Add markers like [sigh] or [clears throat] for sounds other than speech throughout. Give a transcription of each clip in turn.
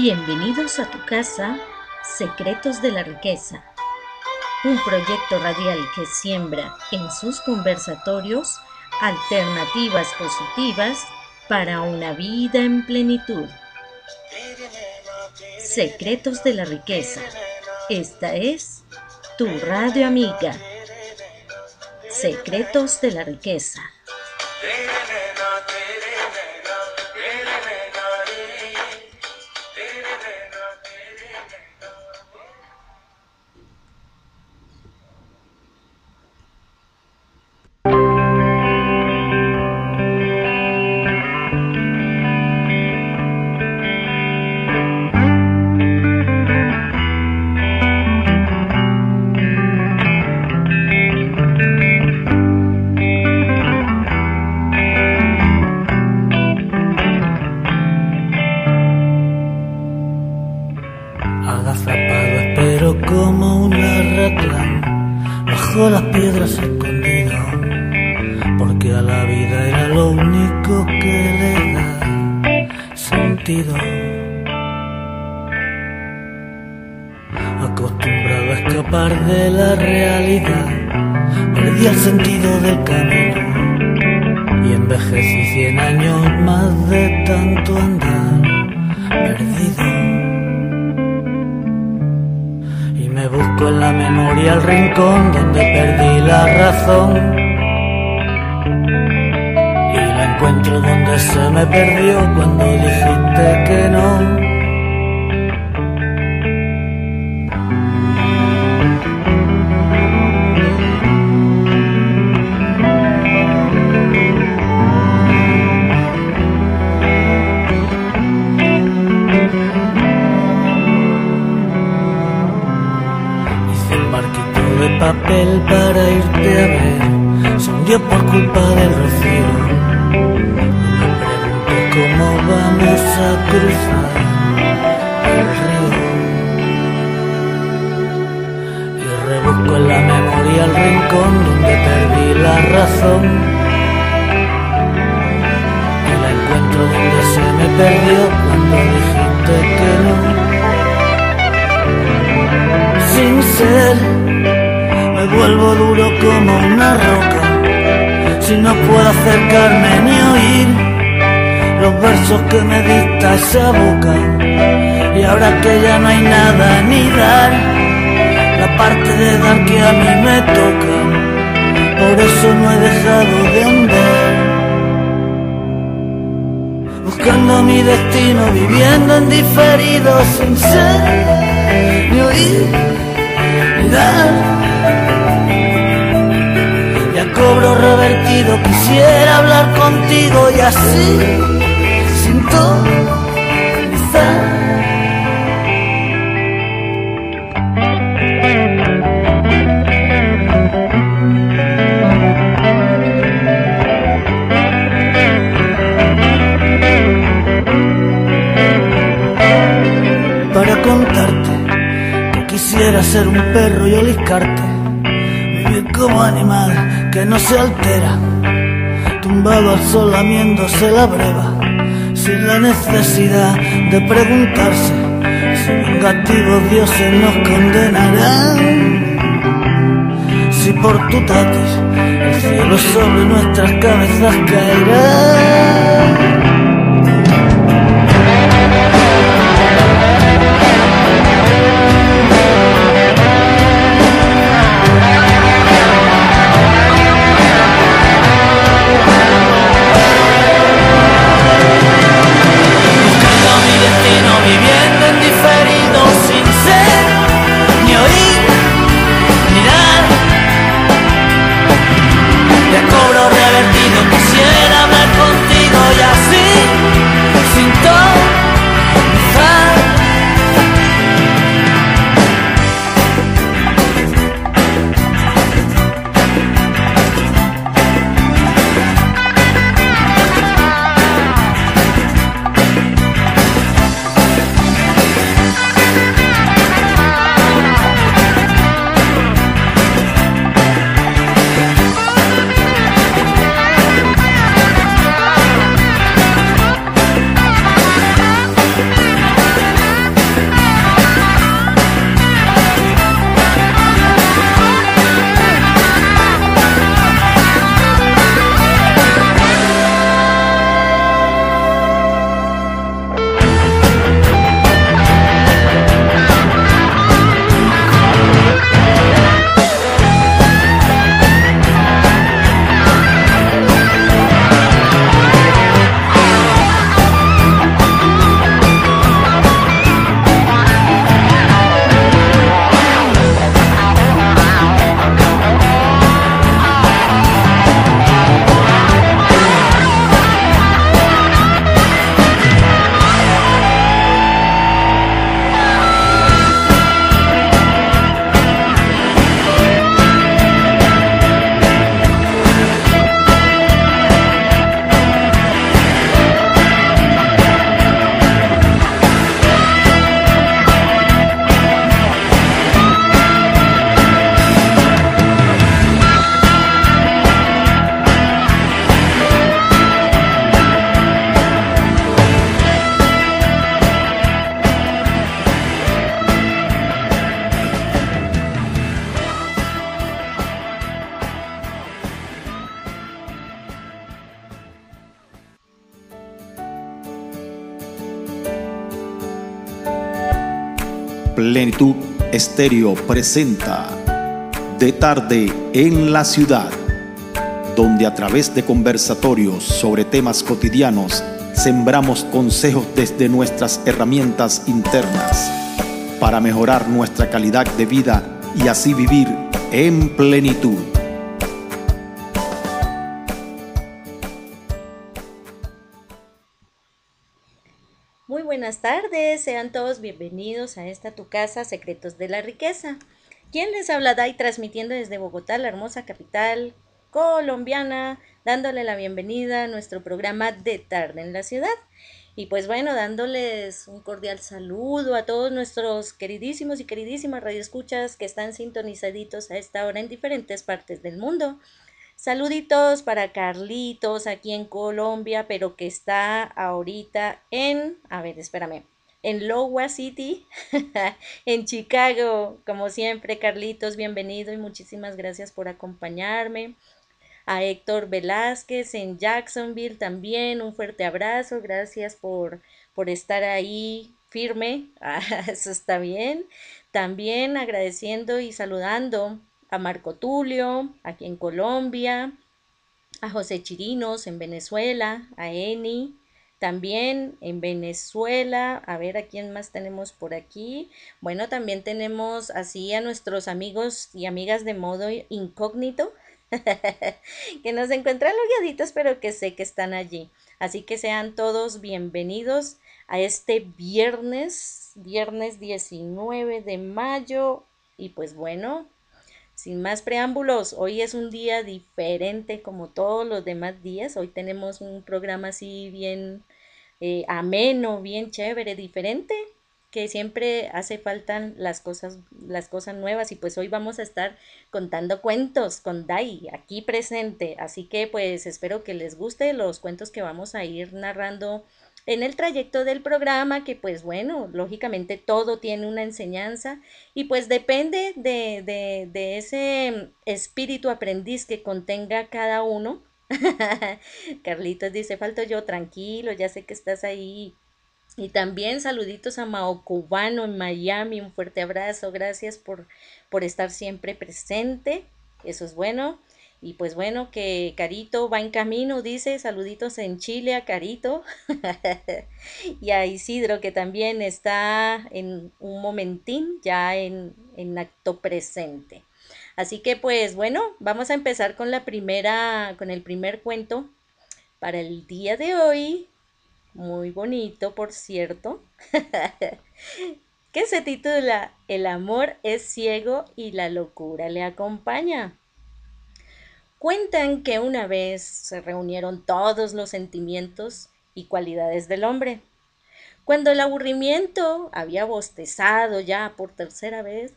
Bienvenidos a tu casa, Secretos de la Riqueza, un proyecto radial que siembra en sus conversatorios alternativas positivas para una vida en plenitud. Secretos de la Riqueza. Esta es tu radio amiga. Secretos de la Riqueza. Encuentro donde se me perdió cuando dijiste que no. Hice un barquito de papel para irte a ver. Se hundió por culpa del rocío. Vamos a cruzar el río. Y rebusco en la memoria el rincón donde perdí la razón. Y la encuentro donde se me perdió cuando dijiste que no sin ser. Me vuelvo duro como una roca. Si no puedo acercarme ni oír los versos que me dicta esa boca. Y ahora que ya no hay nada ni dar, la parte de dar que a mí me toca. Por eso no he dejado de andar. Buscando mi destino, viviendo en diferido sin ser ni oír ni dar. Ya cobro revertido, quisiera hablar contigo y así quisiera ser un perro y oliscarte, vivir como animal que no se altera, tumbado al sol lamiéndose la breva, sin la necesidad de preguntarse si vengativos dioses nos condenarán. Si por tu tatis el cielo sobre nuestras cabezas caerá. Estéreo presenta De tarde en la ciudad, donde a través de conversatorios sobre temas cotidianos sembramos consejos desde nuestras herramientas internas para mejorar nuestra calidad de vida y así vivir en plenitud. Sean todos bienvenidos a esta tu casa, Secretos de la Riqueza. ¿Quién les habla Dai transmitiendo desde Bogotá, la hermosa capital colombiana, dándole la bienvenida a nuestro programa de tarde en la ciudad. Y pues bueno, dándoles un cordial saludo a todos nuestros queridísimos y queridísimas radioescuchas que están sintonizaditos a esta hora en diferentes partes del mundo. Saluditos para Carlitos aquí en Colombia, pero que está ahorita en, a ver, espérame, en Iowa City, [laughs] en Chicago. Como siempre, Carlitos, bienvenido y muchísimas gracias por acompañarme a Héctor Velázquez en Jacksonville también, un fuerte abrazo, gracias por, por estar ahí firme, [laughs] ah, eso está bien. También agradeciendo y saludando a Marco Tulio, aquí en Colombia, a José Chirinos en Venezuela, a Eni, también en Venezuela, a ver a quién más tenemos por aquí. Bueno, también tenemos así a nuestros amigos y amigas de modo incógnito, [laughs] que nos encuentran logueaditos, pero que sé que están allí. Así que sean todos bienvenidos a este viernes, viernes 19 de mayo. Y pues bueno, sin más preámbulos, hoy es un día diferente como todos los demás días. Hoy tenemos un programa así bien eh, ameno, bien chévere, diferente que siempre hace falta las cosas, las cosas nuevas y pues hoy vamos a estar contando cuentos con Dai aquí presente. Así que pues espero que les guste los cuentos que vamos a ir narrando en el trayecto del programa, que pues bueno, lógicamente todo tiene una enseñanza y pues depende de, de, de ese espíritu aprendiz que contenga cada uno. [laughs] Carlitos dice, falto yo, tranquilo, ya sé que estás ahí y también saluditos a Mao Cubano en Miami, un fuerte abrazo, gracias por, por estar siempre presente, eso es bueno. Y pues bueno, que Carito va en camino, dice, saluditos en Chile a Carito. [laughs] y a Isidro, que también está en un momentín, ya en, en acto presente. Así que pues bueno, vamos a empezar con la primera, con el primer cuento para el día de hoy muy bonito, por cierto, [laughs] que se titula El amor es ciego y la locura le acompaña. Cuentan que una vez se reunieron todos los sentimientos y cualidades del hombre. Cuando el aburrimiento había bostezado ya por tercera vez,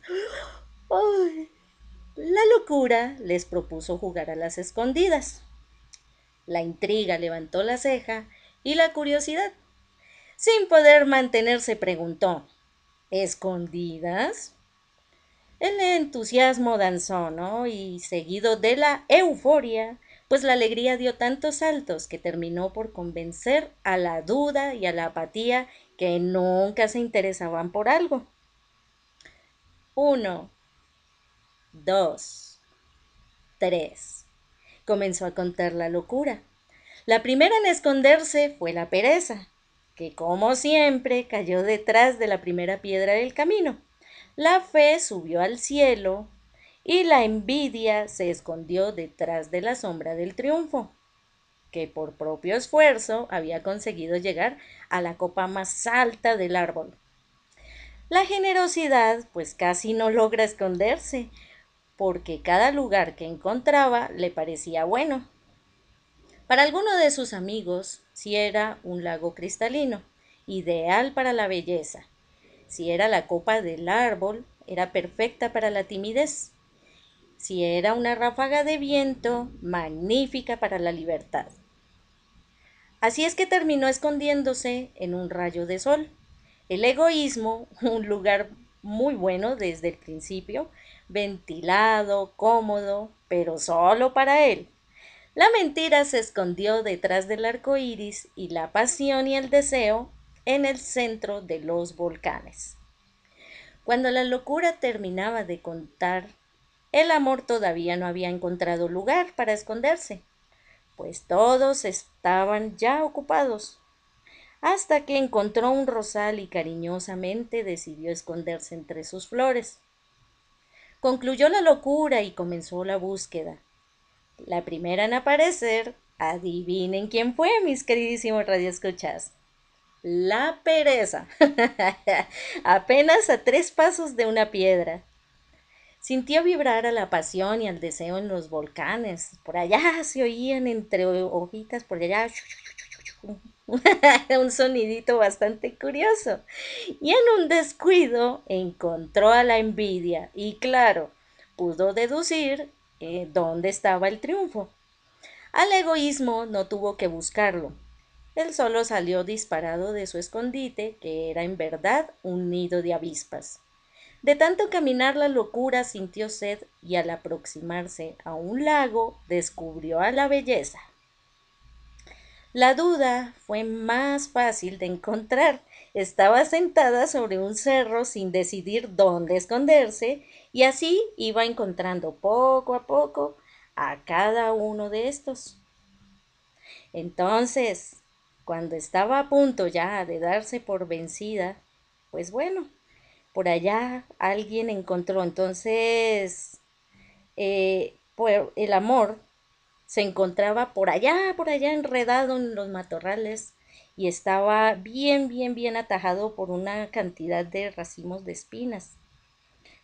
la locura les propuso jugar a las escondidas. La intriga levantó la ceja y la curiosidad. Sin poder mantenerse, preguntó, ¿escondidas? El entusiasmo danzó, ¿no? Y seguido de la euforia, pues la alegría dio tantos saltos que terminó por convencer a la duda y a la apatía que nunca se interesaban por algo. Uno, dos, tres. Comenzó a contar la locura. La primera en esconderse fue la pereza, que como siempre cayó detrás de la primera piedra del camino. La fe subió al cielo y la envidia se escondió detrás de la sombra del triunfo, que por propio esfuerzo había conseguido llegar a la copa más alta del árbol. La generosidad pues casi no logra esconderse, porque cada lugar que encontraba le parecía bueno. Para alguno de sus amigos, si era un lago cristalino, ideal para la belleza. Si era la copa del árbol, era perfecta para la timidez. Si era una ráfaga de viento, magnífica para la libertad. Así es que terminó escondiéndose en un rayo de sol. El egoísmo, [laughs] un lugar muy bueno desde el principio, ventilado, cómodo, pero solo para él. La mentira se escondió detrás del arco iris y la pasión y el deseo en el centro de los volcanes. Cuando la locura terminaba de contar, el amor todavía no había encontrado lugar para esconderse, pues todos estaban ya ocupados, hasta que encontró un rosal y cariñosamente decidió esconderse entre sus flores. Concluyó la locura y comenzó la búsqueda. La primera en aparecer, adivinen quién fue, mis queridísimos radioescuchas. La pereza. [laughs] Apenas a tres pasos de una piedra. Sintió vibrar a la pasión y al deseo en los volcanes. Por allá se oían entre hojitas, por allá [laughs] un sonidito bastante curioso. Y en un descuido encontró a la envidia y claro, pudo deducir eh, dónde estaba el triunfo. Al egoísmo no tuvo que buscarlo. Él solo salió disparado de su escondite, que era en verdad un nido de avispas. De tanto caminar la locura sintió sed y al aproximarse a un lago descubrió a la belleza. La duda fue más fácil de encontrar. Estaba sentada sobre un cerro sin decidir dónde esconderse y así iba encontrando poco a poco a cada uno de estos. Entonces, cuando estaba a punto ya de darse por vencida, pues bueno, por allá alguien encontró. Entonces, eh, pues el amor se encontraba por allá, por allá enredado en los matorrales y estaba bien, bien, bien atajado por una cantidad de racimos de espinas.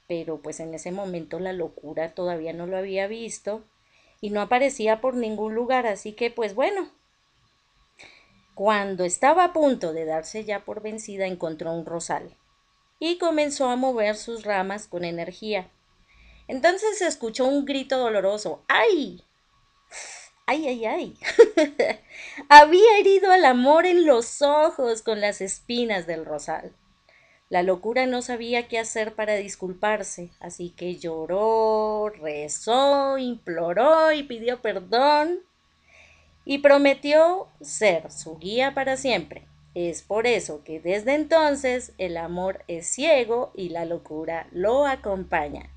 Pero pues en ese momento la locura todavía no lo había visto y no aparecía por ningún lugar, así que pues bueno. Cuando estaba a punto de darse ya por vencida, encontró un rosal y comenzó a mover sus ramas con energía. Entonces se escuchó un grito doloroso. ¡Ay! Ay, ay, ay. [laughs] Había herido al amor en los ojos con las espinas del rosal. La locura no sabía qué hacer para disculparse, así que lloró, rezó, imploró y pidió perdón y prometió ser su guía para siempre. Es por eso que desde entonces el amor es ciego y la locura lo acompaña.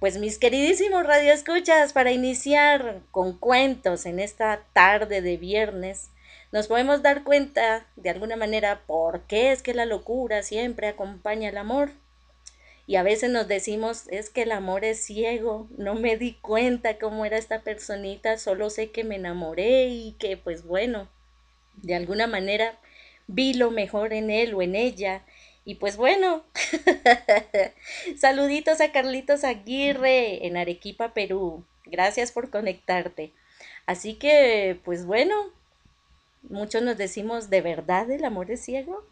Pues mis queridísimos radioescuchas, para iniciar con cuentos en esta tarde de viernes, nos podemos dar cuenta de alguna manera por qué es que la locura siempre acompaña al amor. Y a veces nos decimos, es que el amor es ciego, no me di cuenta cómo era esta personita, solo sé que me enamoré y que pues bueno, de alguna manera vi lo mejor en él o en ella y pues bueno, [laughs] saluditos a Carlitos Aguirre en Arequipa, Perú. Gracias por conectarte. Así que, pues bueno, muchos nos decimos, ¿de verdad el amor es ciego?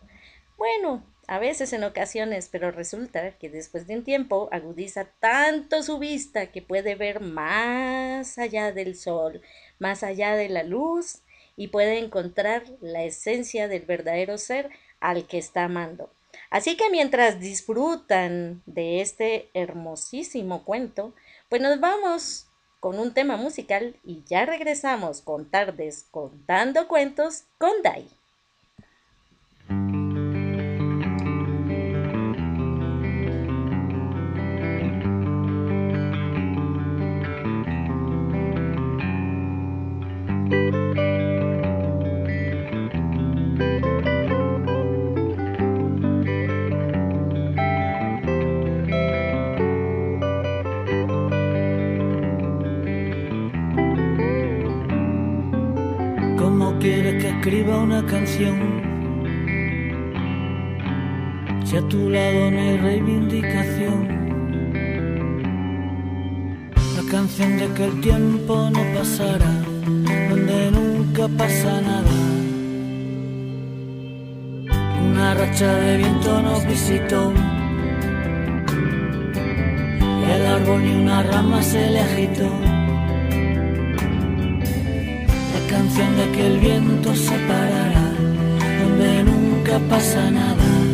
Bueno, a veces en ocasiones, pero resulta que después de un tiempo agudiza tanto su vista que puede ver más allá del sol, más allá de la luz y puede encontrar la esencia del verdadero ser al que está amando. Así que mientras disfrutan de este hermosísimo cuento, pues nos vamos con un tema musical y ya regresamos con tardes contando cuentos con Dai. Si a tu lado no hay reivindicación, la canción de que el tiempo no pasará, donde nunca pasa nada. Una racha de viento nos visitó. El árbol ni una rama se le agitó canción de que el viento se parará, nunca pasa nada.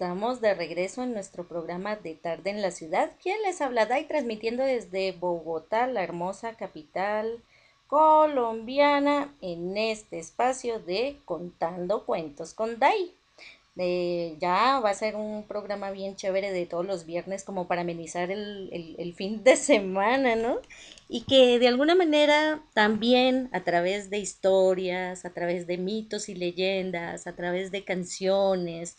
Estamos de regreso en nuestro programa de tarde en la ciudad. ¿Quién les habla? Y transmitiendo desde Bogotá, la hermosa capital colombiana, en este espacio de Contando Cuentos con Dai. ya va a ser un programa bien chévere de todos los viernes como para amenizar el, el fin de semana, ¿no? Y que de alguna manera también a través de historias, a través de mitos y leyendas, a través de canciones,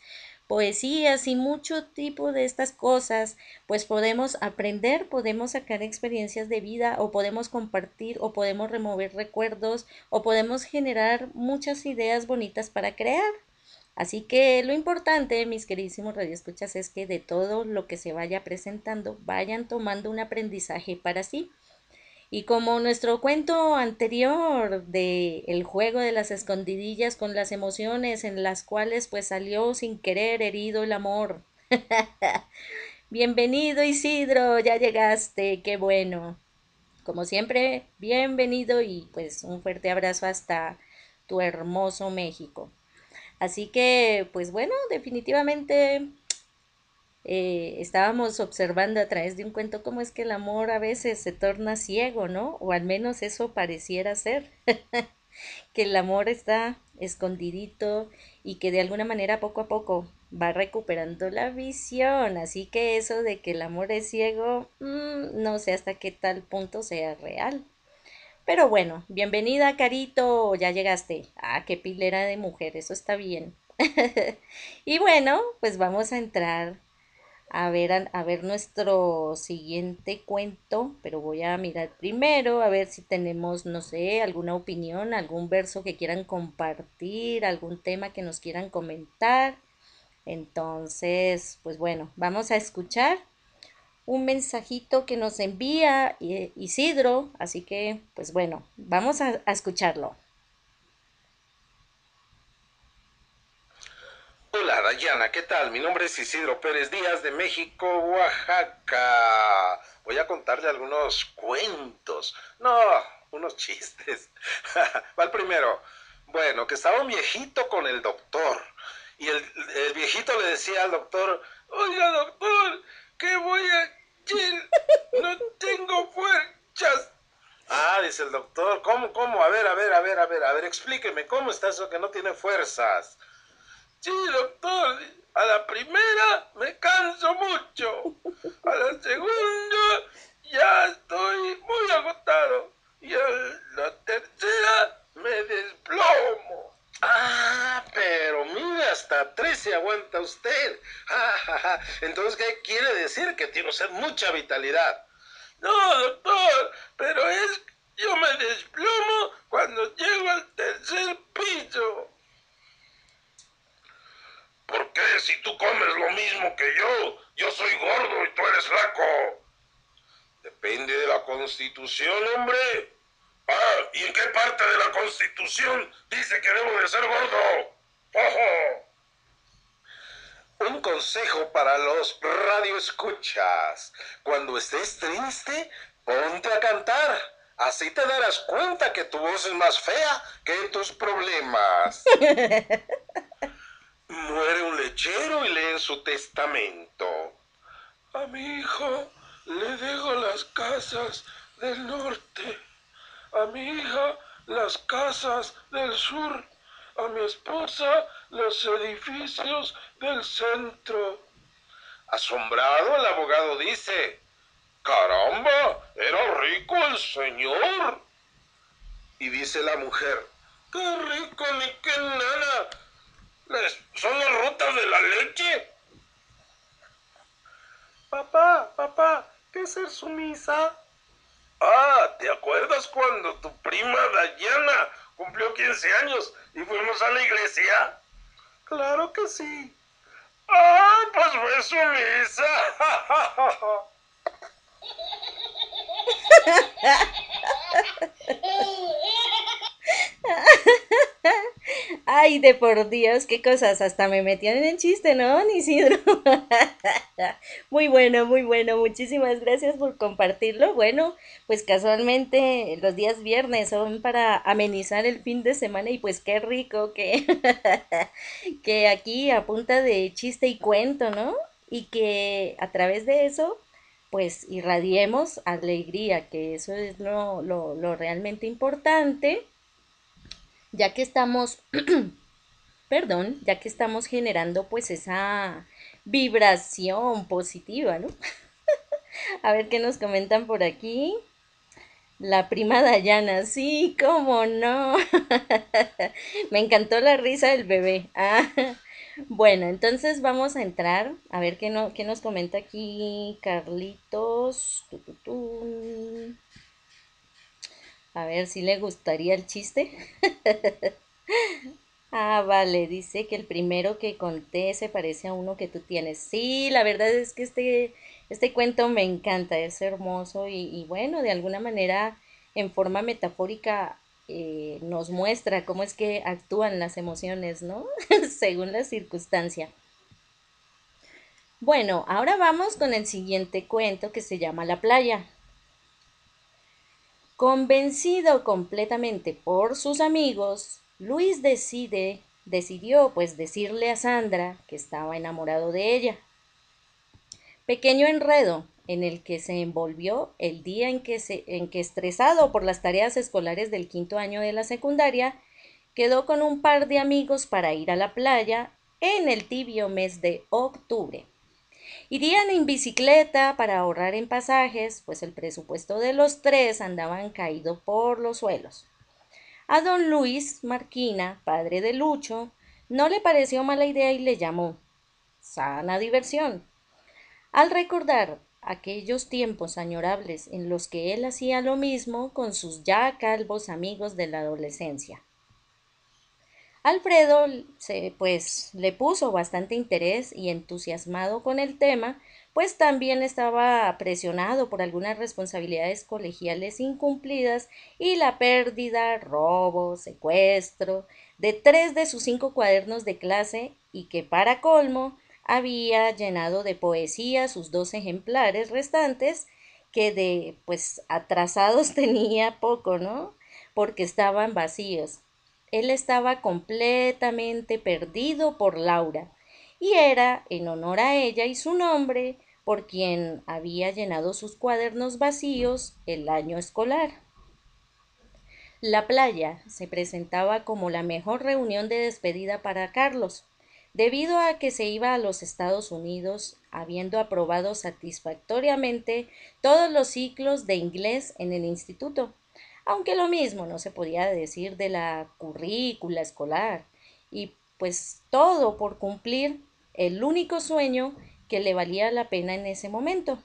poesías y mucho tipo de estas cosas, pues podemos aprender, podemos sacar experiencias de vida o podemos compartir o podemos remover recuerdos o podemos generar muchas ideas bonitas para crear. Así que lo importante, mis queridísimos radioescuchas, es que de todo lo que se vaya presentando vayan tomando un aprendizaje para sí. Y como nuestro cuento anterior de el juego de las escondidillas con las emociones en las cuales pues salió sin querer herido el amor. [laughs] Bienvenido Isidro, ya llegaste, qué bueno. Como siempre, bienvenido y pues un fuerte abrazo hasta tu hermoso México. Así que, pues bueno, definitivamente eh, estábamos observando a través de un cuento cómo es que el amor a veces se torna ciego, ¿no? O al menos eso pareciera ser, [laughs] que el amor está escondidito y que de alguna manera poco a poco va recuperando la visión. Así que eso de que el amor es ciego, mm, no sé hasta qué tal punto sea real. Pero bueno, bienvenida Carito, ya llegaste. Ah, qué pilera de mujer, eso está bien. [laughs] y bueno, pues vamos a entrar a ver, a, ver nuestro siguiente cuento, pero voy a mirar primero a ver si tenemos, no sé, alguna opinión, algún verso que quieran compartir, algún tema que nos quieran comentar. Entonces, pues bueno, vamos a escuchar un mensajito que nos envía Isidro, así que, pues bueno, vamos a escucharlo. Hola Dayana, ¿qué tal? Mi nombre es Isidro Pérez Díaz de México, Oaxaca. Voy a contarle algunos cuentos. No, unos chistes. [laughs] Va el primero. Bueno, que estaba un viejito con el doctor. Y el, viejito le decía al doctor, oiga doctor, ¿qué voy a? No tengo fuerzas. Ah, dice el doctor, ¿cómo, cómo? A ver, a ver, a ver, a ver, a ver, explíqueme, ¿cómo está eso que no tiene fuerzas? Sí, doctor, a la primera me canso mucho. A la segunda ya estoy muy agotado. Y a la tercera me desplomo. Ah, pero mira, hasta tres se aguanta usted. Entonces, ¿qué quiere decir? Que tiene usted mucha vitalidad. No, doctor, pero es yo me desplomo cuando llego al tercer piso. ¿Por qué si tú comes lo mismo que yo? Yo soy gordo y tú eres flaco. Depende de la constitución, hombre. Ah, ¿y en qué parte de la constitución dice que debo de ser gordo? ¡Ojo! Un consejo para los radioescuchas. Cuando estés triste, ponte a cantar. Así te darás cuenta que tu voz es más fea que tus problemas. [laughs] Muere un lechero y lee en su testamento. A mi hijo le dejo las casas del norte, a mi hija las casas del sur, a mi esposa los edificios del centro. Asombrado, el abogado dice, caramba, era rico el señor. Y dice la mujer, qué rico ni qué nada, son las rutas de la leche. Papá, papá, ¿qué es ser sumisa? Ah, ¿te acuerdas cuando tu prima Dayana cumplió 15 años y fuimos a la iglesia? Claro que sí. Ah, pues fue sumisa. [laughs] [laughs] [laughs] Ay, de por Dios, qué cosas, hasta me metían en el chiste, ¿no, [laughs] Isidro? Muy bueno, muy bueno, muchísimas gracias por compartirlo. Bueno, pues casualmente los días viernes son para amenizar el fin de semana y pues qué rico que, [laughs] que aquí a punta de chiste y cuento, ¿no? Y que a través de eso pues irradiemos alegría, que eso es lo, lo, lo realmente importante ya que estamos, [clears throat] perdón, ya que estamos generando pues esa vibración positiva, ¿no? [laughs] A ver qué nos comentan por aquí. La prima Dayana, sí, cómo no. [laughs] Me encantó la risa del bebé. Ah, [laughs] bueno, entonces vamos a entrar a ver qué, no, qué nos comenta aquí Carlitos. A ver si le gustaría el chiste. [laughs] ah, vale, dice que el primero que conté se parece a uno que tú tienes. Sí, la verdad es que este, este cuento me encanta, es hermoso y, bueno, de alguna manera en forma metafórica eh, nos muestra cómo es que actúan las emociones, ¿no? [laughs] Según la circunstancia. Bueno, ahora vamos con el siguiente cuento que se llama La playa. Convencido completamente por sus amigos, Luis decide, decidió pues decirle a Sandra que estaba enamorado de ella. Pequeño enredo en el que se envolvió el día en que, se, en que estresado por las tareas escolares del quinto año de la secundaria, quedó con un par de amigos para ir a la playa en el tibio mes de octubre. Irían en bicicleta para ahorrar en pasajes, pues el presupuesto de los tres andaban caído por los suelos. A don Luis Marquina, padre de Lucho, no le pareció mala idea y le llamó sana diversión. Al recordar aquellos tiempos añorables en los que él hacía lo mismo con sus ya calvos amigos de la adolescencia. Alfredo se, pues le puso bastante interés y entusiasmado con el tema, pues también estaba presionado por algunas responsabilidades colegiales incumplidas y la pérdida, robo, secuestro de tres de sus cinco cuadernos de clase y que para colmo había llenado de poesía sus dos ejemplares restantes que de pues atrasados [laughs] tenía poco, ¿no? Porque estaban vacíos. Él estaba completamente perdido por Laura, y era en honor a ella y su nombre por quien había llenado sus cuadernos vacíos el año escolar. La playa se presentaba como la mejor reunión de despedida para Carlos, debido a que se iba a los Estados Unidos habiendo aprobado satisfactoriamente todos los ciclos de inglés en el instituto aunque lo mismo no se podía decir de la currícula escolar, y pues todo por cumplir el único sueño que le valía la pena en ese momento,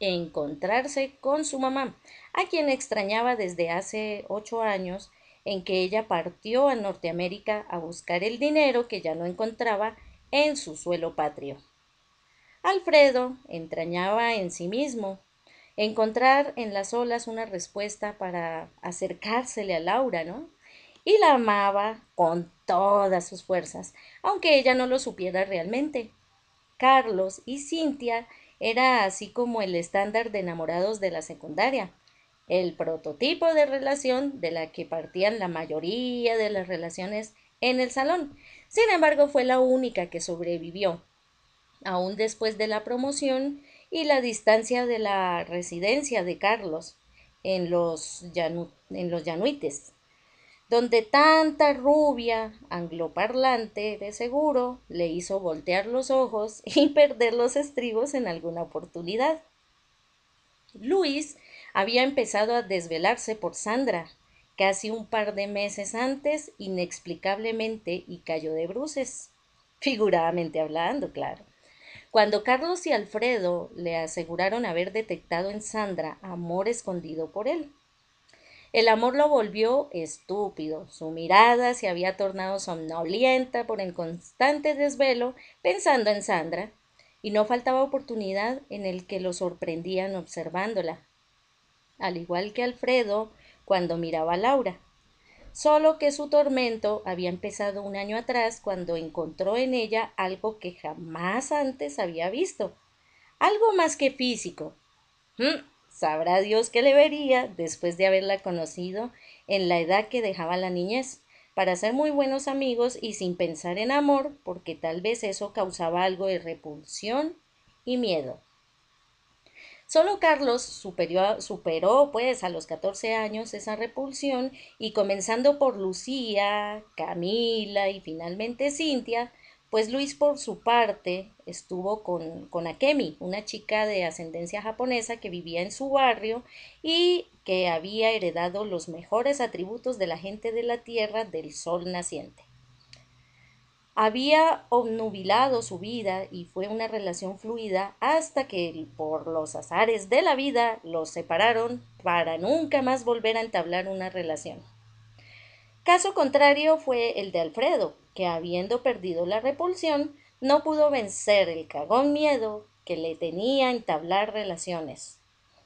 encontrarse con su mamá, a quien extrañaba desde hace ocho años en que ella partió a Norteamérica a buscar el dinero que ya no encontraba en su suelo patrio. Alfredo entrañaba en sí mismo encontrar en las olas una respuesta para acercársele a Laura, ¿no? Y la amaba con todas sus fuerzas, aunque ella no lo supiera realmente. Carlos y Cintia era así como el estándar de enamorados de la secundaria, el prototipo de relación de la que partían la mayoría de las relaciones en el salón. Sin embargo, fue la única que sobrevivió. Aún después de la promoción, y la distancia de la residencia de Carlos en los, en los Llanuites, donde tanta rubia angloparlante de seguro le hizo voltear los ojos [laughs] y perder los estribos en alguna oportunidad. Luis había empezado a desvelarse por Sandra, casi un par de meses antes, inexplicablemente, y cayó de bruces, figuradamente hablando, claro. Cuando Carlos y Alfredo le aseguraron haber detectado en Sandra amor escondido por él. El amor lo volvió estúpido, su mirada se había tornado somnolienta por el constante desvelo pensando en Sandra, y no faltaba oportunidad en el que lo sorprendían observándola, al igual que Alfredo cuando miraba a Laura. Solo que su tormento había empezado un año atrás cuando encontró en ella algo que jamás antes había visto, algo más que físico. Mm, sabrá Dios qué le vería después de haberla conocido en la edad que dejaba la niñez, para ser muy buenos amigos y sin pensar en amor, porque tal vez eso causaba algo de repulsión y miedo. Solo Carlos superó, pues a los 14 años esa repulsión y comenzando por Lucía, Camila y finalmente Cintia, pues Luis por su parte estuvo con, con Akemi, una chica de ascendencia japonesa que vivía en su barrio y que había heredado los mejores atributos de la gente de la tierra del sol naciente había obnubilado su vida y fue una relación fluida hasta que por los azares de la vida los separaron para nunca más volver a entablar una relación. Caso contrario fue el de Alfredo, que habiendo perdido la repulsión, no pudo vencer el cagón miedo que le tenía entablar relaciones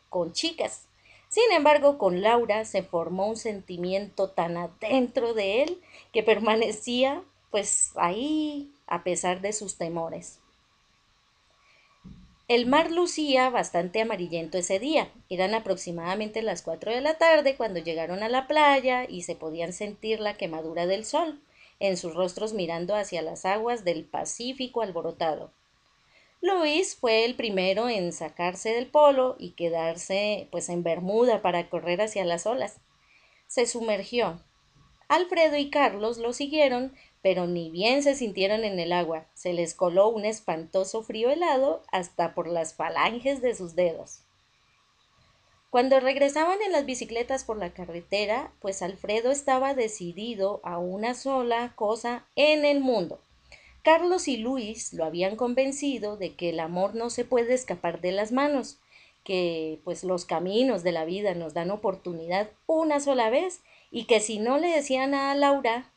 con chicas. Sin embargo, con Laura se formó un sentimiento tan adentro de él que permanecía pues ahí, a pesar de sus temores. El mar lucía bastante amarillento ese día. Eran aproximadamente las cuatro de la tarde cuando llegaron a la playa y se podían sentir la quemadura del sol en sus rostros mirando hacia las aguas del Pacífico alborotado. Luis fue el primero en sacarse del polo y quedarse pues en Bermuda para correr hacia las olas. Se sumergió. Alfredo y Carlos lo siguieron, pero ni bien se sintieron en el agua, se les coló un espantoso frío helado hasta por las falanges de sus dedos. Cuando regresaban en las bicicletas por la carretera, pues Alfredo estaba decidido a una sola cosa en el mundo. Carlos y Luis lo habían convencido de que el amor no se puede escapar de las manos, que pues los caminos de la vida nos dan oportunidad una sola vez y que si no le decían a Laura,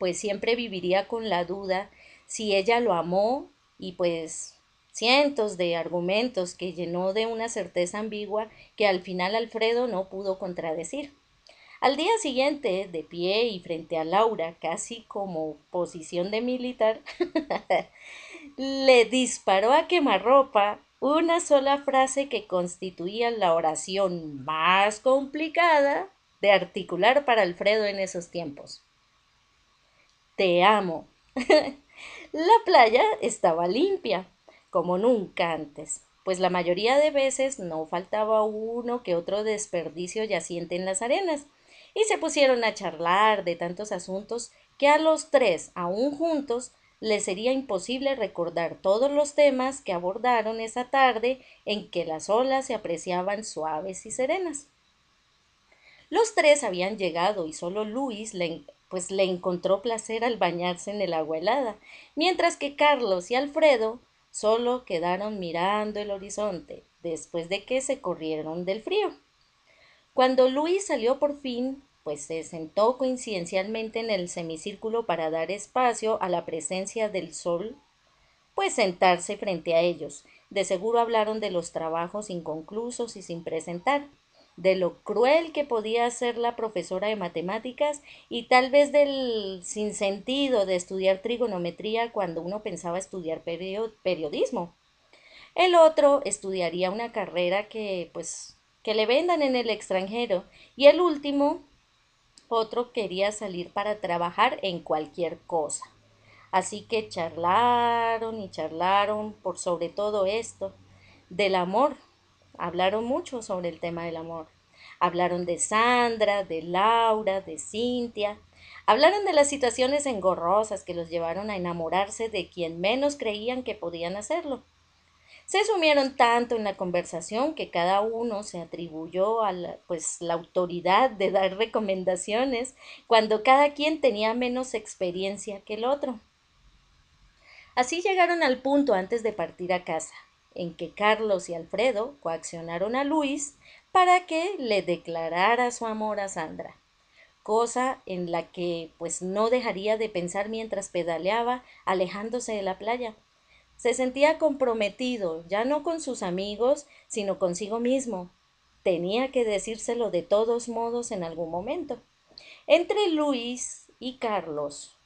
pues siempre viviría con la duda si ella lo amó y pues cientos de argumentos que llenó de una certeza ambigua que al final Alfredo no pudo contradecir. Al día siguiente, de pie y frente a Laura, casi como posición de militar, [laughs] le disparó a quemarropa una sola frase que constituía la oración más complicada de articular para Alfredo en esos tiempos. Te amo. [laughs] la playa estaba limpia, como nunca antes, pues la mayoría de veces no faltaba uno que otro desperdicio yaciente en las arenas, y se pusieron a charlar de tantos asuntos que a los tres, aún juntos, les sería imposible recordar todos los temas que abordaron esa tarde en que las olas se apreciaban suaves y serenas. Los tres habían llegado y solo Luis le, pues le encontró placer al bañarse en el agua helada, mientras que Carlos y Alfredo solo quedaron mirando el horizonte después de que se corrieron del frío. Cuando Luis salió por fin, pues se sentó coincidencialmente en el semicírculo para dar espacio a la presencia del sol, pues sentarse frente a ellos. De seguro hablaron de los trabajos inconclusos y sin presentar, de lo cruel que podía ser la profesora de matemáticas y tal vez del sinsentido de estudiar trigonometría cuando uno pensaba estudiar periodismo. El otro estudiaría una carrera que pues que le vendan en el extranjero y el último otro quería salir para trabajar en cualquier cosa. Así que charlaron y charlaron por sobre todo esto del amor hablaron mucho sobre el tema del amor. Hablaron de Sandra, de Laura, de Cintia. Hablaron de las situaciones engorrosas que los llevaron a enamorarse de quien menos creían que podían hacerlo. Se sumieron tanto en la conversación que cada uno se atribuyó a la, pues, la autoridad de dar recomendaciones cuando cada quien tenía menos experiencia que el otro. Así llegaron al punto antes de partir a casa en que Carlos y Alfredo coaccionaron a Luis para que le declarara su amor a Sandra, cosa en la que pues no dejaría de pensar mientras pedaleaba alejándose de la playa. Se sentía comprometido, ya no con sus amigos, sino consigo mismo. Tenía que decírselo de todos modos en algún momento. Entre Luis y Carlos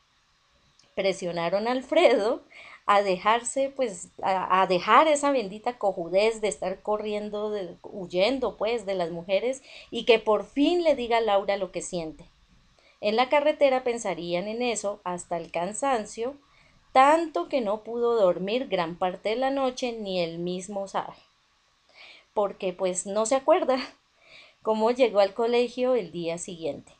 presionaron a Alfredo a dejarse, pues, a, dejar esa bendita cojudez de estar corriendo, huyendo, pues, de las mujeres y que por fin le diga a Laura lo que siente. En la carretera pensarían en eso hasta el cansancio, tanto que no pudo dormir gran parte de la noche ni él mismo sabe. Porque pues no se acuerda [laughs] cómo llegó al colegio el día siguiente.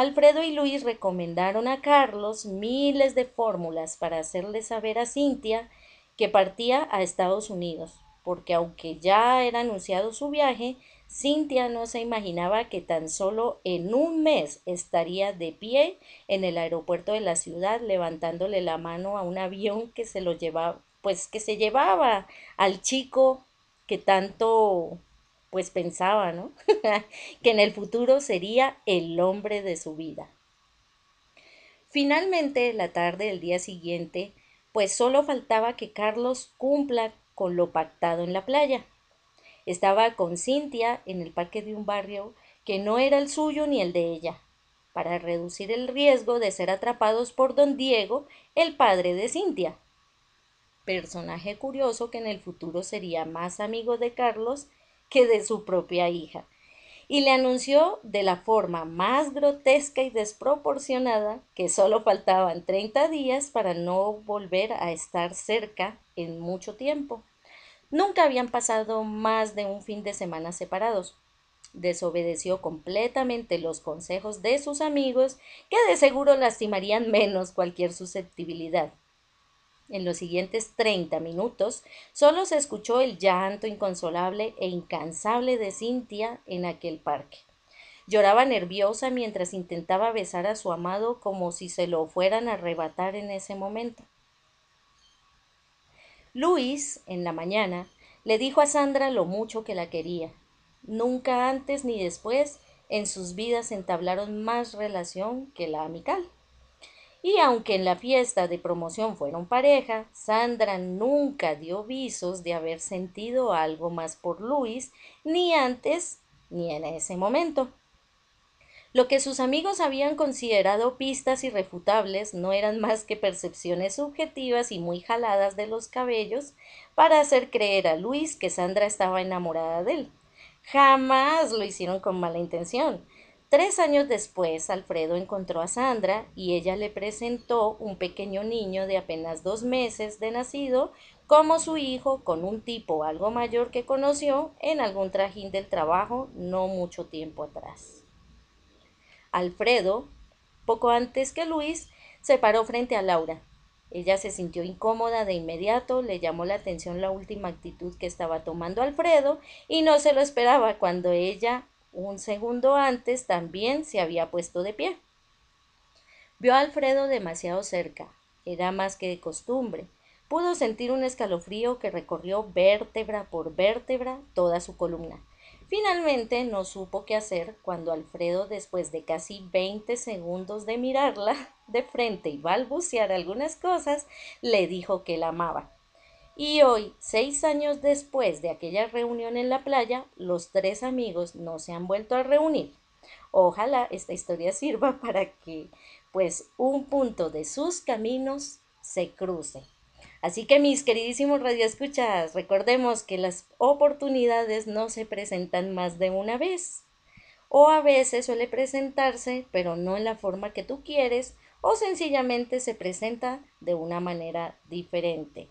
Alfredo y Luis recomendaron a Carlos miles de fórmulas para hacerle saber a Cintia que partía a Estados Unidos, porque aunque ya era anunciado su viaje, Cintia no se imaginaba que tan solo en un mes estaría de pie en el aeropuerto de la ciudad levantándole la mano a un avión que se lo llevaba, pues que se llevaba al chico que tanto pues pensaba, ¿no? [laughs] que en el futuro sería el hombre de su vida. Finalmente, la tarde del día siguiente, pues solo faltaba que Carlos cumpla con lo pactado en la playa. Estaba con Cintia en el parque de un barrio que no era el suyo ni el de ella, para reducir el riesgo de ser atrapados por don Diego, el padre de Cintia. Personaje curioso que en el futuro sería más amigo de Carlos que de su propia hija, y le anunció de la forma más grotesca y desproporcionada que solo faltaban 30 días para no volver a estar cerca en mucho tiempo. Nunca habían pasado más de un fin de semana separados. Desobedeció completamente los consejos de sus amigos, que de seguro lastimarían menos cualquier susceptibilidad. En los siguientes treinta minutos solo se escuchó el llanto inconsolable e incansable de Cintia en aquel parque. Lloraba nerviosa mientras intentaba besar a su amado como si se lo fueran a arrebatar en ese momento. Luis, en la mañana, le dijo a Sandra lo mucho que la quería. Nunca antes ni después en sus vidas entablaron más relación que la amical. Y aunque en la fiesta de promoción fueron pareja, Sandra nunca dio visos de haber sentido algo más por Luis, ni antes ni en ese momento. Lo que sus amigos habían considerado pistas irrefutables no eran más que percepciones subjetivas y muy jaladas de los cabellos para hacer creer a Luis que Sandra estaba enamorada de él. Jamás lo hicieron con mala intención. Tres años después, Alfredo encontró a Sandra y ella le presentó un pequeño niño de apenas dos meses de nacido como su hijo con un tipo algo mayor que conoció en algún trajín del trabajo no mucho tiempo atrás. Alfredo, poco antes que Luis, se paró frente a Laura. Ella se sintió incómoda de inmediato, le llamó la atención la última actitud que estaba tomando Alfredo y no se lo esperaba cuando ella un segundo antes también se había puesto de pie. Vio a Alfredo demasiado cerca, era más que de costumbre. Pudo sentir un escalofrío que recorrió vértebra por vértebra toda su columna. Finalmente no supo qué hacer cuando Alfredo, después de casi veinte segundos de mirarla de frente y balbucear algunas cosas, le dijo que la amaba. Y hoy, seis años después de aquella reunión en la playa, los tres amigos no se han vuelto a reunir. Ojalá esta historia sirva [laughs] para que, pues, un punto de sus caminos se cruce. Así que mis queridísimos radioescuchas, recordemos que las oportunidades no se presentan más de una vez. O a veces suele presentarse, pero no en la forma que tú quieres, o sencillamente se presenta de una manera diferente.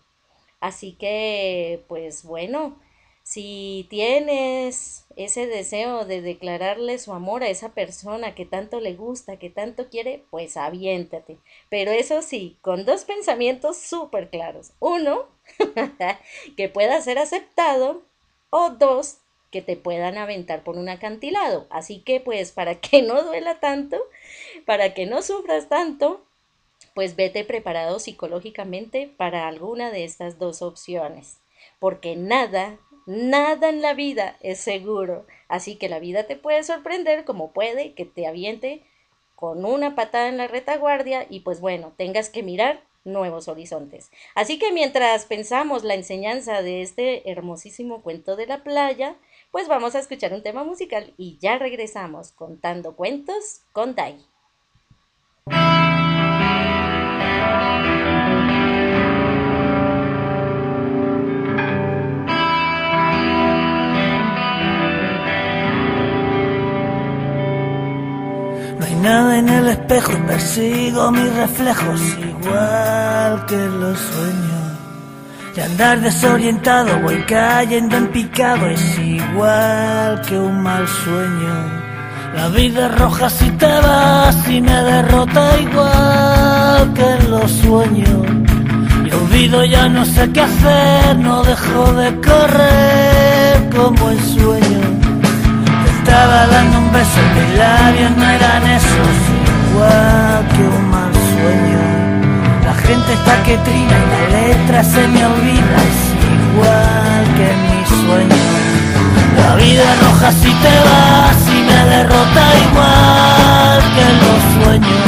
Así que, pues bueno, si tienes ese deseo de declararle su amor a esa persona que tanto le gusta, que tanto quiere, pues aviéntate. Pero eso sí, con dos pensamientos súper claros. Uno, [laughs] que pueda ser aceptado. O dos, que te puedan aventar por un acantilado. Así que pues para que no duela tanto, para que no sufras tanto, pues vete preparado psicológicamente para alguna de estas dos opciones, porque nada, nada en la vida es seguro, así que la vida te puede sorprender como puede que te aviente con una patada en la retaguardia y pues bueno, tengas que mirar nuevos horizontes. Así que mientras pensamos la enseñanza de este hermosísimo cuento de la playa, pues vamos a escuchar un tema musical y ya regresamos contando cuentos con Dai. Nada en el espejo y persigo mis reflejos igual que los sueños. Y andar desorientado voy cayendo en picado es igual que un mal sueño. La vida roja si te vas y me derrota igual que en los sueños. Y olvido ya no sé qué hacer, no dejo de correr como el sueño estaba dando un beso, mis labios no eran esos, igual que un mal sueño. La gente está que trina y la letra se me olvida, es igual que en mi sueño. La vida roja si te vas y me derrota igual que los sueños.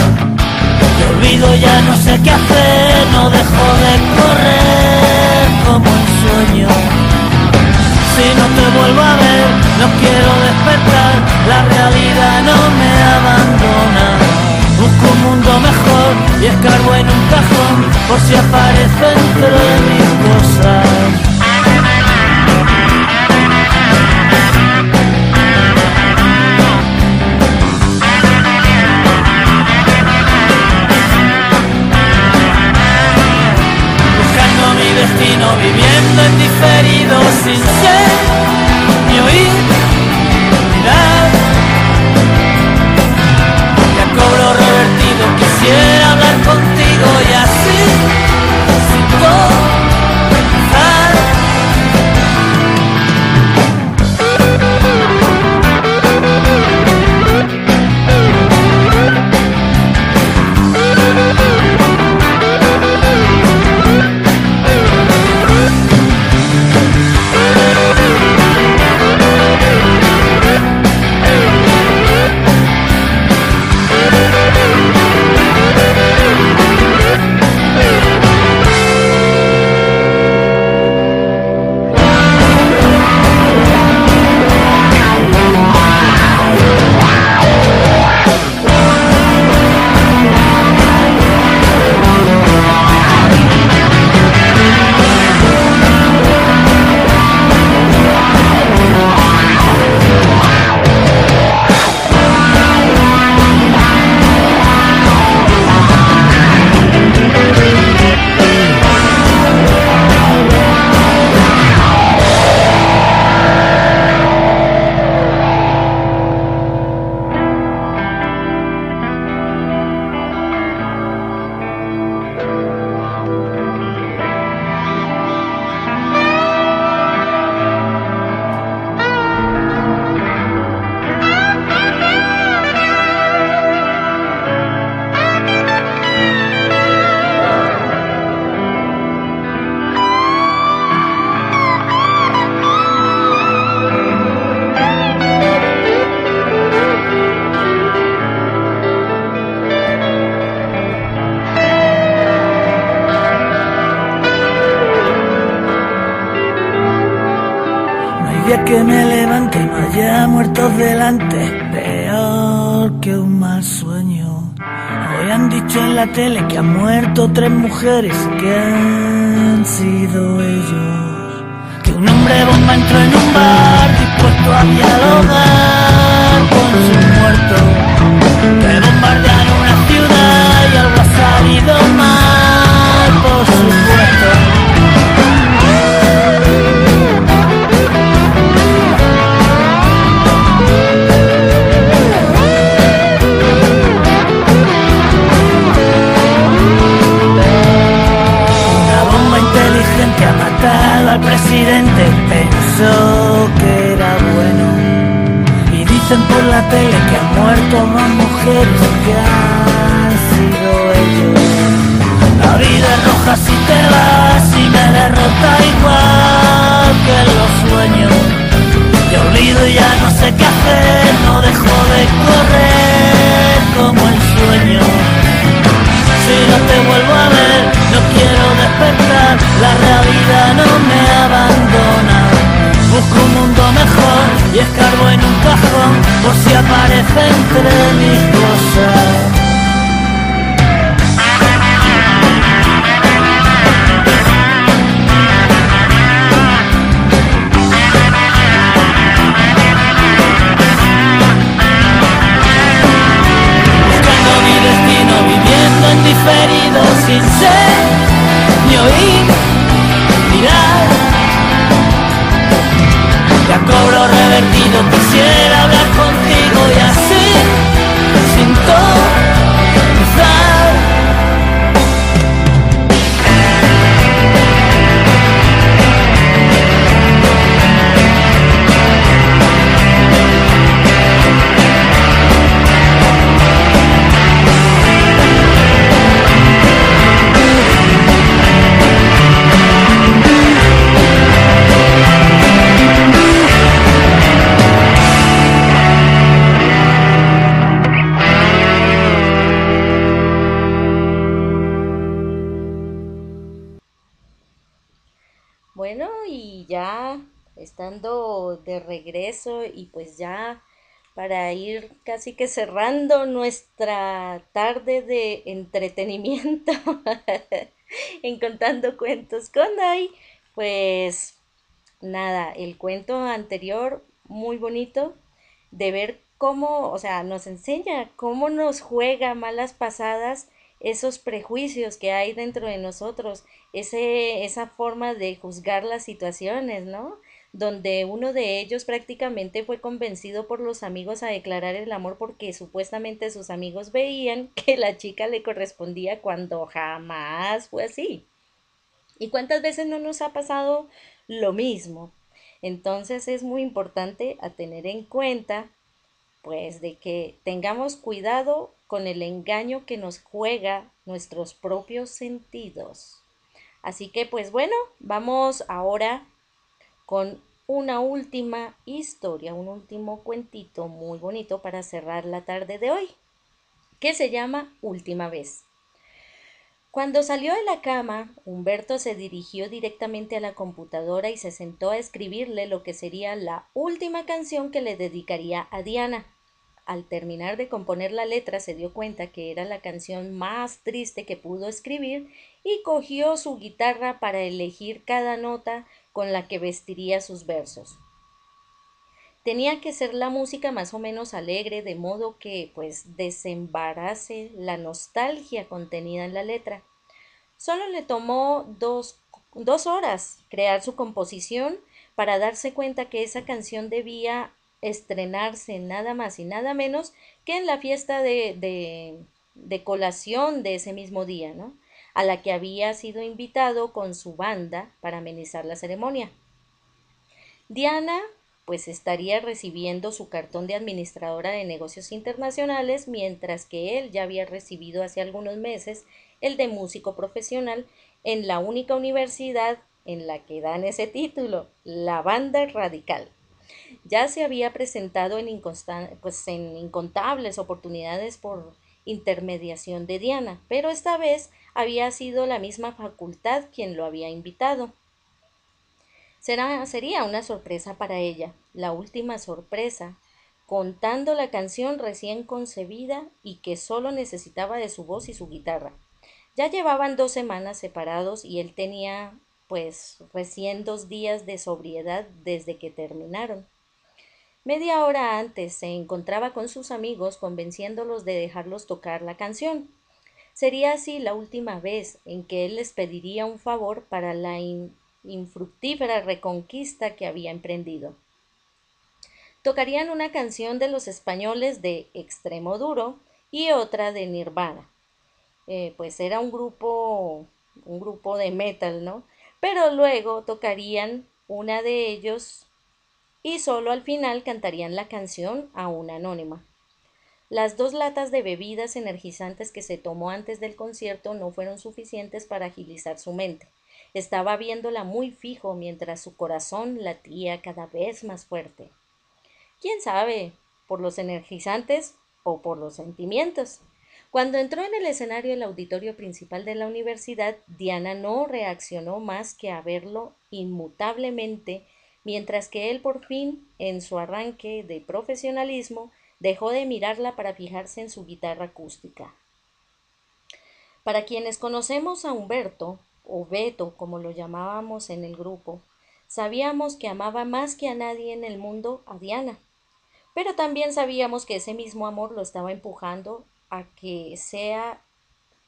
Te olvido, ya no sé qué hacer, no dejo de correr como un sueño si no te vuelvo a ver, no quiero despertar, la realidad no me abandona. Busco un mundo mejor y escarbo en un cajón por si aparece entre mis cosas. viviendo en diferido sin ser mujeres que casi que cerrando nuestra tarde de entretenimiento [laughs] en contando cuentos con Dai, pues nada, el cuento anterior muy bonito de ver cómo, o sea, nos enseña cómo nos juega malas pasadas esos prejuicios que hay dentro de nosotros, ese, esa forma de juzgar las situaciones, ¿no? Donde uno de ellos prácticamente fue convencido por los amigos a declarar el amor porque supuestamente sus amigos veían [laughs] que la chica le correspondía cuando jamás fue así. ¿Y cuántas veces no nos ha pasado lo mismo? Entonces es muy importante a tener en cuenta pues de que tengamos cuidado con el engaño que nos juega nuestros propios sentidos. Así que pues bueno, vamos ahora con una última historia, un último cuentito muy bonito para cerrar la tarde de hoy, que se llama Última vez. Cuando salió de la cama, Humberto se dirigió directamente a la computadora y se sentó a escribirle lo que sería la última canción que le dedicaría a Diana. Al terminar de componer la letra se dio cuenta que era la canción más triste que pudo escribir y cogió su guitarra para elegir cada nota con la que vestiría sus versos. Tenía que ser la música más o menos alegre, de modo que pues desembarace la nostalgia contenida en la letra. Solo le tomó dos, dos horas crear su composición para darse cuenta que esa canción debía estrenarse nada más y nada menos que en la fiesta de, de, de colación de ese mismo día, ¿no? A la que había sido invitado con su banda para amenizar la ceremonia. Diana pues estaría recibiendo su cartón de administradora de negocios internacionales, mientras que él ya había recibido hace algunos meses el de músico profesional en la única universidad en la que dan ese título, la banda radical. Ya se había presentado en, pues, en incontables oportunidades por intermediación de Diana, pero esta vez había sido la misma facultad quien lo había invitado. Será, sería una sorpresa para ella, la última sorpresa, contando la canción recién concebida y que solo necesitaba de su voz y su guitarra. Ya llevaban dos semanas separados y él tenía, pues, recién dos días de sobriedad desde que terminaron. Media hora antes se encontraba con sus amigos convenciéndolos de dejarlos tocar la canción. Sería así la última vez en que él les pediría un favor para la infructífera reconquista que había emprendido. Tocarían una canción de los españoles de Extremo Duro y otra de Nirvana. Eh, pues era un grupo, un grupo de metal, ¿no? Pero luego tocarían una de ellos y solo al final cantarían la canción a una anónima. Las dos latas de bebidas energizantes que se tomó antes del concierto no fueron suficientes para agilizar su mente. Estaba viéndola muy fijo mientras su corazón latía cada vez más fuerte. ¿Quién sabe? ¿Por los energizantes o por los sentimientos? Cuando entró en el escenario el auditorio principal de la universidad, Diana no reaccionó más que a verlo inmutablemente mientras que él por fin, en su arranque de profesionalismo, dejó de mirarla para fijarse en su guitarra acústica. Para quienes conocemos a Humberto, o Beto como lo llamábamos en el grupo, sabíamos que amaba más que a nadie en el mundo a Diana, pero también sabíamos que ese mismo amor lo estaba empujando a que sea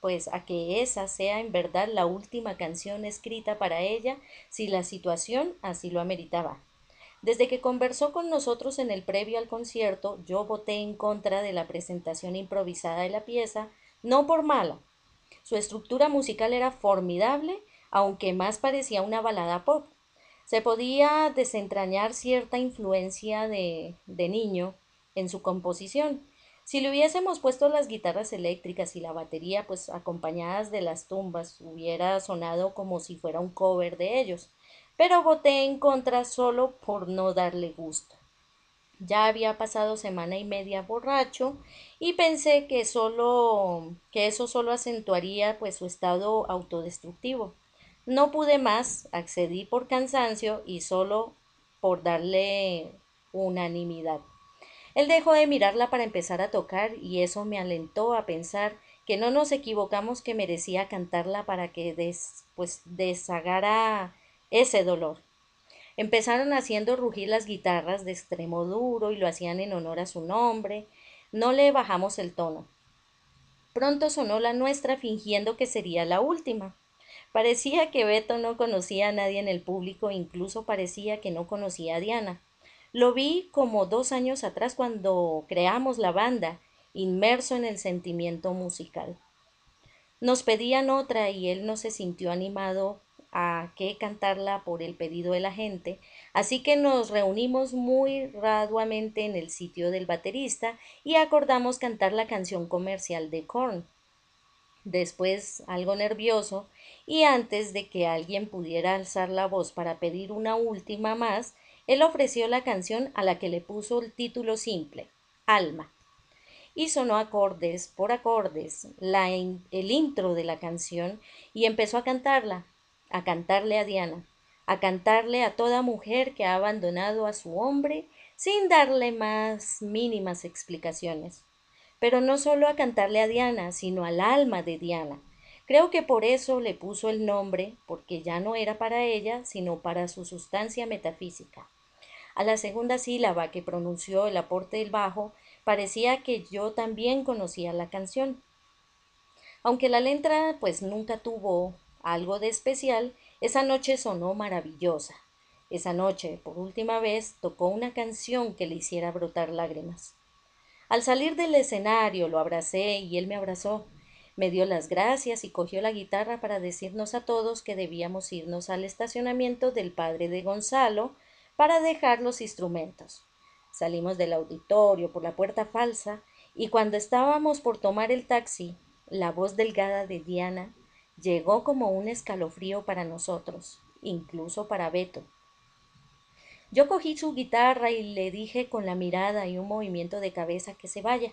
pues a que esa sea en verdad la última canción escrita para ella si la situación así lo ameritaba. Desde que conversó con nosotros en el previo al concierto, yo voté en contra de la presentación improvisada de la pieza, no por mala. Su estructura musical era formidable, aunque más parecía una balada pop. Se podía desentrañar cierta influencia de, de niño en su composición, si le hubiésemos puesto las guitarras eléctricas y la batería, pues acompañadas de las tumbas, hubiera sonado como si fuera un cover de ellos. Pero voté en contra solo por no darle gusto. Ya había pasado semana y media borracho y pensé que solo que eso solo acentuaría pues su estado autodestructivo. No pude más, accedí por cansancio y solo por darle unanimidad. Él dejó de mirarla para empezar a tocar y eso me alentó a pensar que no nos equivocamos que merecía cantarla para que des, pues, deshagara ese dolor. Empezaron haciendo rugir las guitarras de extremo duro y lo hacían en honor a su nombre. No le bajamos el tono. Pronto sonó la nuestra fingiendo que sería la última. Parecía que Beto no conocía a nadie en el público, incluso parecía que no conocía a Diana. Lo vi como dos años atrás cuando creamos la banda, inmerso en el sentimiento musical. Nos pedían otra y él no se sintió animado a que cantarla por el pedido de la gente, así que nos reunimos muy raduamente en el sitio del baterista y acordamos cantar la canción comercial de Korn. Después, algo nervioso, y antes de que alguien pudiera alzar la voz para pedir una última más, él ofreció la canción a la que le puso el título simple, Alma. Y sonó acordes por acordes la el intro de la canción y empezó a cantarla, a cantarle a Diana, a cantarle a toda mujer que ha abandonado a su hombre sin darle más mínimas explicaciones. Pero no solo a cantarle a Diana, sino al alma de Diana. Creo que por eso le puso el nombre, porque ya no era para ella, sino para su sustancia metafísica. A la segunda sílaba que pronunció el aporte del bajo, parecía que yo también conocía la canción. Aunque la letra pues nunca tuvo algo de especial, esa noche sonó maravillosa. Esa noche, por última vez, tocó una canción que le hiciera brotar lágrimas. Al salir del escenario lo abracé y él me abrazó. Me dio las gracias y cogió la guitarra para decirnos a todos que debíamos irnos al estacionamiento del padre de Gonzalo para dejar los instrumentos. Salimos del auditorio por la puerta falsa y cuando estábamos por tomar el taxi, la voz delgada de Diana llegó como un escalofrío para nosotros, incluso para Beto. Yo cogí su guitarra y le dije con la mirada y un movimiento de cabeza que se vaya.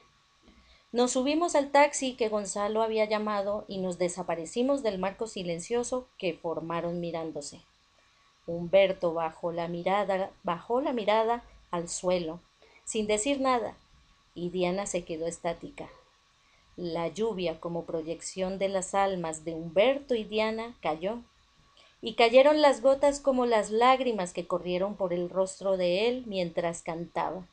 Nos subimos al taxi que Gonzalo había llamado y nos desaparecimos del marco silencioso que formaron mirándose. Humberto bajó la mirada, bajó la mirada al suelo, sin decir nada, y Diana se quedó estática. La lluvia, como proyección de las almas de Humberto y Diana, cayó, y cayeron las gotas como las lágrimas que corrieron por el rostro de él mientras cantaba.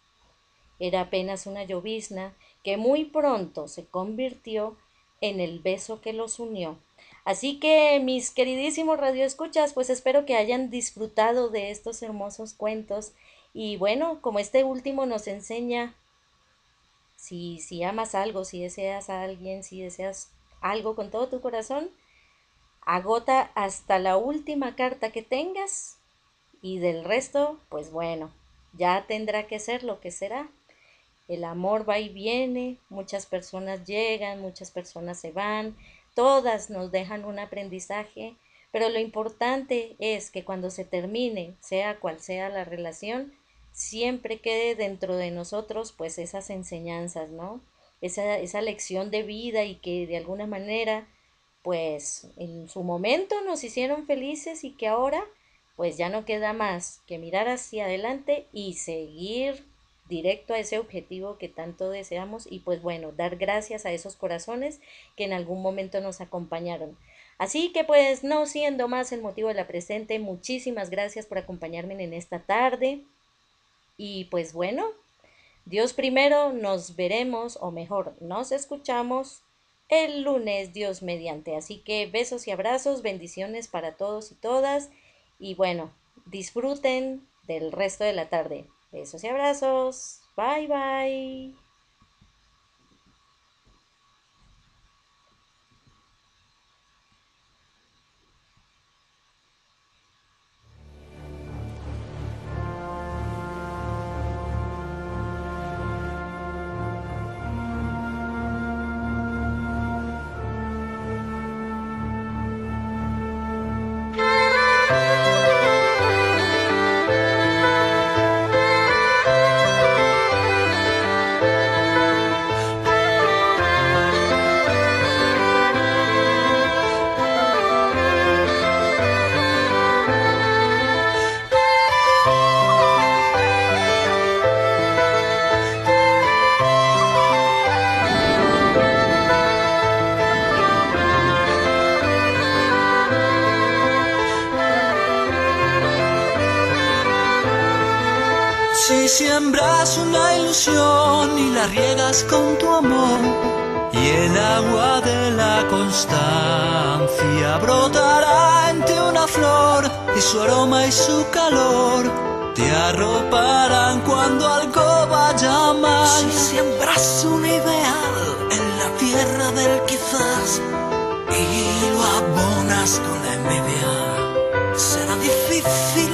Era apenas una llovizna que muy pronto se convirtió en el beso que los unió Así que mis queridísimos radioescuchas, pues espero que hayan disfrutado de estos hermosos cuentos. Y bueno, como este último nos enseña, si, si amas algo, si deseas a alguien, si deseas algo con todo tu corazón, agota hasta la última carta que tengas y del resto, pues bueno, ya tendrá que ser lo que será. El amor va y viene, muchas personas llegan, muchas personas se van, todas nos dejan un aprendizaje, pero lo importante es que cuando se termine, sea cual sea la relación, siempre quede dentro de nosotros pues esas enseñanzas, ¿no? Esa, esa lección de vida y que de alguna manera pues en su momento nos hicieron felices y que ahora pues ya no queda más que mirar hacia adelante y seguir directo a ese objetivo que tanto deseamos y pues bueno, dar gracias a esos corazones que en algún momento nos acompañaron. Así que pues no siendo más el motivo de la presente, muchísimas gracias por acompañarme en esta tarde y pues bueno, Dios primero, nos veremos o mejor, nos escuchamos el lunes, Dios mediante. Así que besos y abrazos, bendiciones para todos y todas y bueno, disfruten del resto de la tarde. Besos y abrazos. Bye bye. Y la riegas con tu amor, y el agua de la constancia brotará en ti una flor, y su aroma y su calor te arroparán cuando algo vaya mal. Si siembras un ideal en la tierra del quizás y lo abonas con envidia, será difícil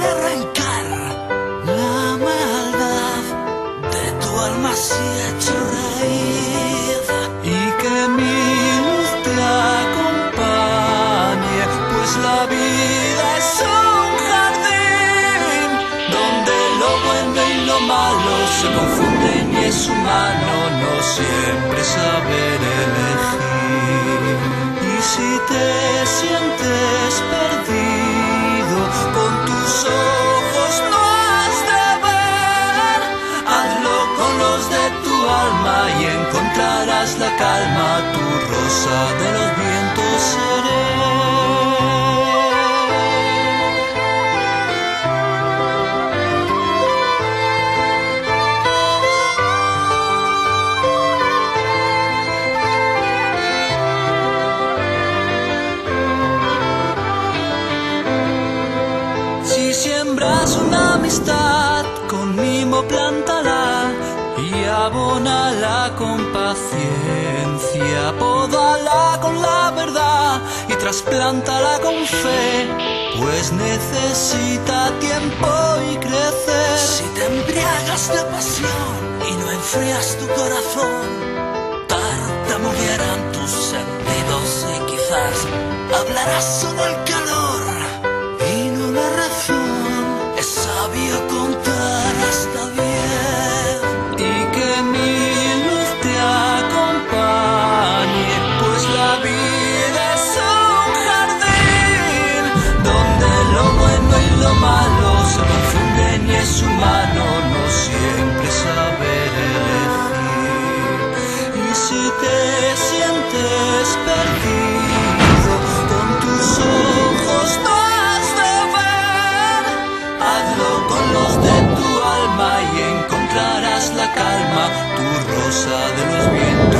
siempre saber elegir. Y si te sientes perdido con tus ojos no has de ver, hazlo con los de tu alma y encontrarás la calma, tu rosa de los vientos seré. Abónala con paciencia. Pódala con la verdad y trasplántala con fe, pues necesita tiempo y crecer. Si te embriagas de pasión y no enfrías tu corazón, tartamudearán tus sentidos y quizás hablarás solo el calor calma, tu rosa de los vientos.